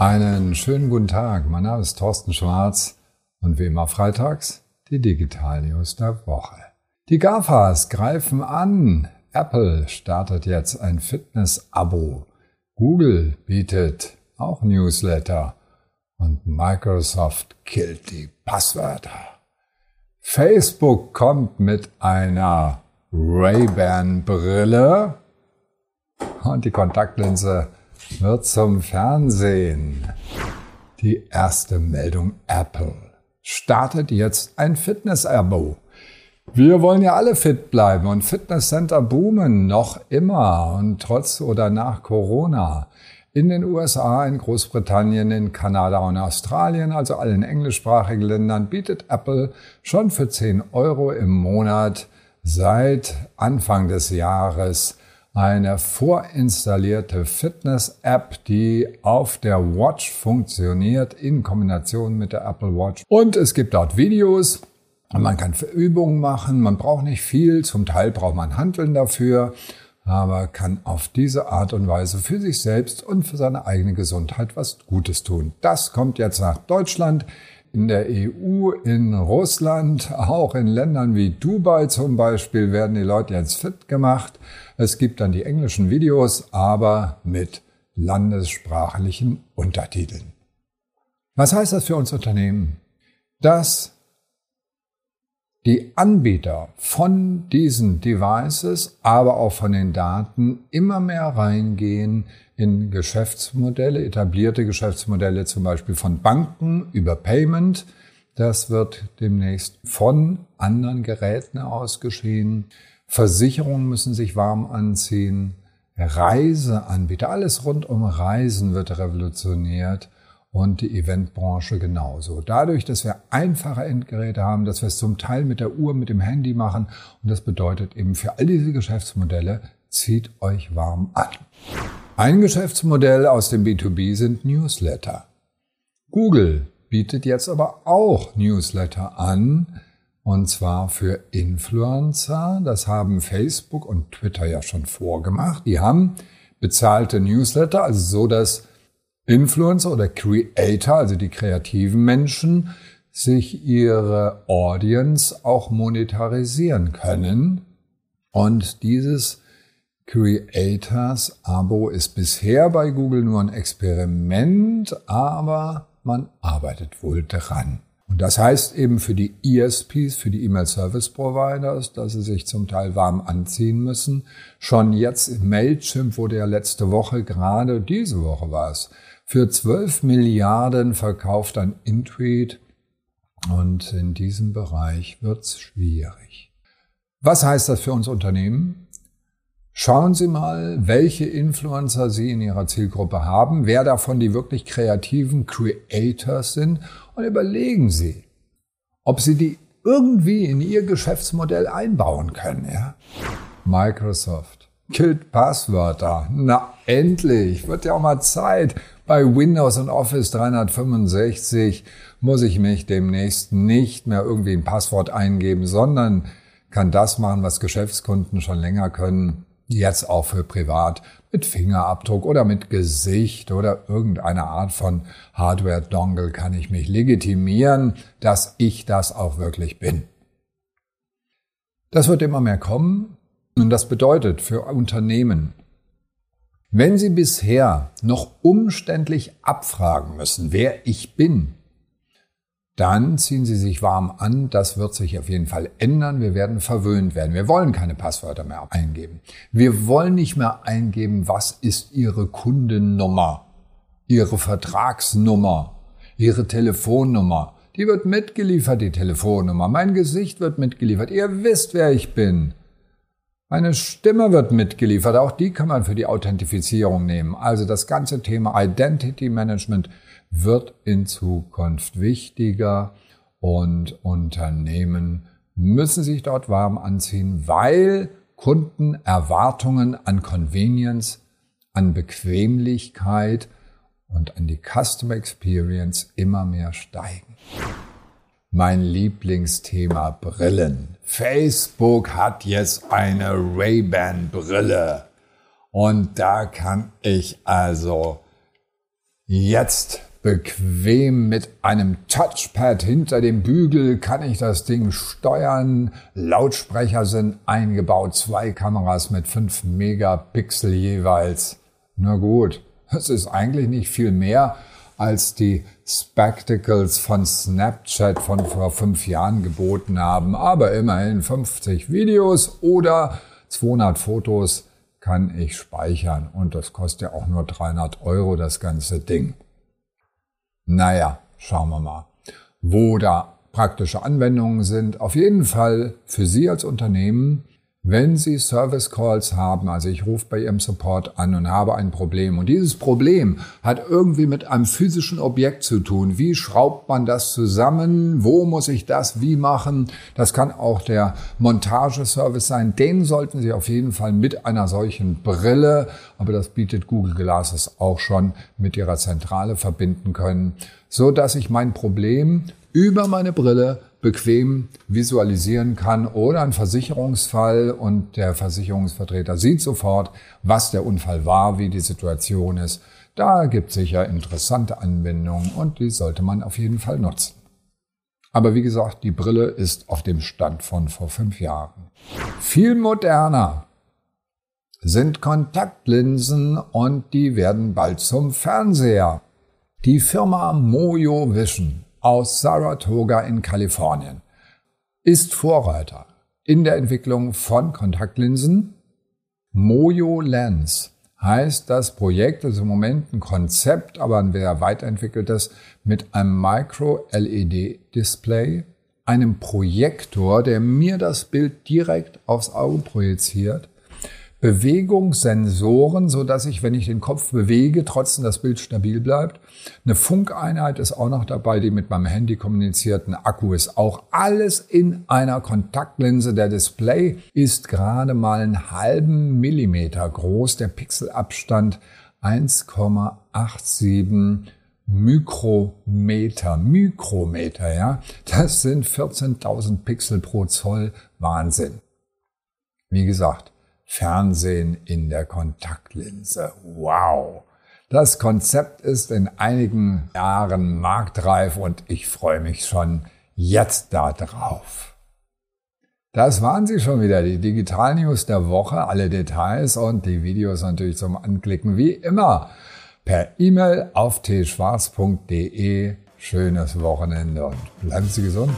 Einen schönen guten Tag. Mein Name ist Thorsten Schwarz und wie immer freitags die Digital News der Woche. Die GAFAs greifen an. Apple startet jetzt ein Fitness-Abo. Google bietet auch Newsletter und Microsoft killt die Passwörter. Facebook kommt mit einer Ray-Ban-Brille und die Kontaktlinse wird zum Fernsehen. Die erste Meldung Apple startet jetzt ein Fitness-Abo. Wir wollen ja alle fit bleiben und Fitnesscenter boomen noch immer und trotz oder nach Corona. In den USA, in Großbritannien, in Kanada und Australien, also allen englischsprachigen Ländern, bietet Apple schon für 10 Euro im Monat seit Anfang des Jahres eine vorinstallierte Fitness-App, die auf der Watch funktioniert in Kombination mit der Apple Watch. Und es gibt dort Videos. Man kann Übungen machen, man braucht nicht viel, zum Teil braucht man Handeln dafür, aber kann auf diese Art und Weise für sich selbst und für seine eigene Gesundheit was Gutes tun. Das kommt jetzt nach Deutschland in der EU, in Russland, auch in Ländern wie Dubai zum Beispiel werden die Leute jetzt fit gemacht. Es gibt dann die englischen Videos, aber mit landessprachlichen Untertiteln. Was heißt das für uns Unternehmen? Dass die Anbieter von diesen Devices, aber auch von den Daten immer mehr reingehen in Geschäftsmodelle, etablierte Geschäftsmodelle zum Beispiel von Banken über Payment. Das wird demnächst von anderen Geräten aus geschehen. Versicherungen müssen sich warm anziehen. Reiseanbieter, alles rund um Reisen wird revolutioniert und die Eventbranche genauso. Dadurch, dass wir einfache Endgeräte haben, dass wir es zum Teil mit der Uhr, mit dem Handy machen und das bedeutet eben für all diese Geschäftsmodelle, zieht euch warm an. Ein Geschäftsmodell aus dem B2B sind Newsletter. Google bietet jetzt aber auch Newsletter an, und zwar für Influencer. Das haben Facebook und Twitter ja schon vorgemacht. Die haben bezahlte Newsletter, also so, dass Influencer oder Creator, also die kreativen Menschen, sich ihre Audience auch monetarisieren können. Und dieses Creators Abo ist bisher bei Google nur ein Experiment, aber man arbeitet wohl dran. Und das heißt eben für die ESPs, für die E-Mail Service Providers, dass sie sich zum Teil warm anziehen müssen. Schon jetzt im Mailchimp wurde ja letzte Woche, gerade diese Woche war es, für 12 Milliarden verkauft an Intweet. Und in diesem Bereich wird's schwierig. Was heißt das für uns Unternehmen? Schauen Sie mal, welche Influencer Sie in Ihrer Zielgruppe haben, wer davon die wirklich kreativen Creators sind und überlegen Sie, ob Sie die irgendwie in Ihr Geschäftsmodell einbauen können. Ja? Microsoft killt Passwörter. Na endlich, wird ja auch mal Zeit. Bei Windows und Office 365 muss ich mich demnächst nicht mehr irgendwie ein Passwort eingeben, sondern kann das machen, was Geschäftskunden schon länger können, jetzt auch für privat mit Fingerabdruck oder mit Gesicht oder irgendeiner Art von Hardware-Dongle kann ich mich legitimieren, dass ich das auch wirklich bin. Das wird immer mehr kommen und das bedeutet für Unternehmen, wenn Sie bisher noch umständlich abfragen müssen, wer ich bin, dann ziehen Sie sich warm an. Das wird sich auf jeden Fall ändern. Wir werden verwöhnt werden. Wir wollen keine Passwörter mehr eingeben. Wir wollen nicht mehr eingeben, was ist Ihre Kundennummer, Ihre Vertragsnummer, Ihre Telefonnummer. Die wird mitgeliefert, die Telefonnummer. Mein Gesicht wird mitgeliefert. Ihr wisst, wer ich bin. Eine Stimme wird mitgeliefert, auch die kann man für die Authentifizierung nehmen. Also das ganze Thema Identity Management wird in Zukunft wichtiger und Unternehmen müssen sich dort warm anziehen, weil Kunden Erwartungen an Convenience, an Bequemlichkeit und an die Customer Experience immer mehr steigen mein Lieblingsthema Brillen. Facebook hat jetzt eine Ray-Ban Brille. Und da kann ich also Jetzt bequem mit einem Touchpad hinter dem Bügel kann ich das Ding steuern. Lautsprecher sind eingebaut, zwei Kameras mit 5 Megapixel jeweils. Na gut, es ist eigentlich nicht viel mehr als die Spectacles von Snapchat von vor fünf Jahren geboten haben. Aber immerhin 50 Videos oder 200 Fotos kann ich speichern. Und das kostet ja auch nur 300 Euro, das ganze Ding. Naja, schauen wir mal, wo da praktische Anwendungen sind. Auf jeden Fall für Sie als Unternehmen wenn Sie Service Calls haben, also ich rufe bei Ihrem Support an und habe ein Problem und dieses Problem hat irgendwie mit einem physischen Objekt zu tun. Wie schraubt man das zusammen? Wo muss ich das wie machen? Das kann auch der Montageservice sein. Den sollten Sie auf jeden Fall mit einer solchen Brille, aber das bietet Google Glasses auch schon mit Ihrer Zentrale verbinden können, so dass ich mein Problem über meine Brille bequem visualisieren kann oder ein Versicherungsfall und der Versicherungsvertreter sieht sofort, was der Unfall war, wie die Situation ist. Da gibt es sicher interessante Anwendungen und die sollte man auf jeden Fall nutzen. Aber wie gesagt, die Brille ist auf dem Stand von vor fünf Jahren. Viel moderner sind Kontaktlinsen und die werden bald zum Fernseher. Die Firma Mojo Vision aus Saratoga in Kalifornien ist Vorreiter in der Entwicklung von Kontaktlinsen. Mojo Lens heißt das Projekt, ist im Moment ein Konzept, aber ein sehr weiterentwickeltes mit einem Micro-LED-Display, einem Projektor, der mir das Bild direkt aufs Auge projiziert Bewegungssensoren, so dass ich, wenn ich den Kopf bewege, trotzdem das Bild stabil bleibt. Eine Funkeinheit ist auch noch dabei, die mit meinem Handy kommuniziert. Ein Akku ist auch alles in einer Kontaktlinse. Der Display ist gerade mal einen halben Millimeter groß. Der Pixelabstand 1,87 Mikrometer, Mikrometer, ja. Das sind 14.000 Pixel pro Zoll. Wahnsinn. Wie gesagt, Fernsehen in der Kontaktlinse. Wow! Das Konzept ist in einigen Jahren marktreif und ich freue mich schon jetzt darauf. Das waren sie schon wieder, die Digital News der Woche, alle Details und die Videos natürlich zum Anklicken wie immer per E-Mail auf tschwarz.de. Schönes Wochenende und bleiben Sie gesund.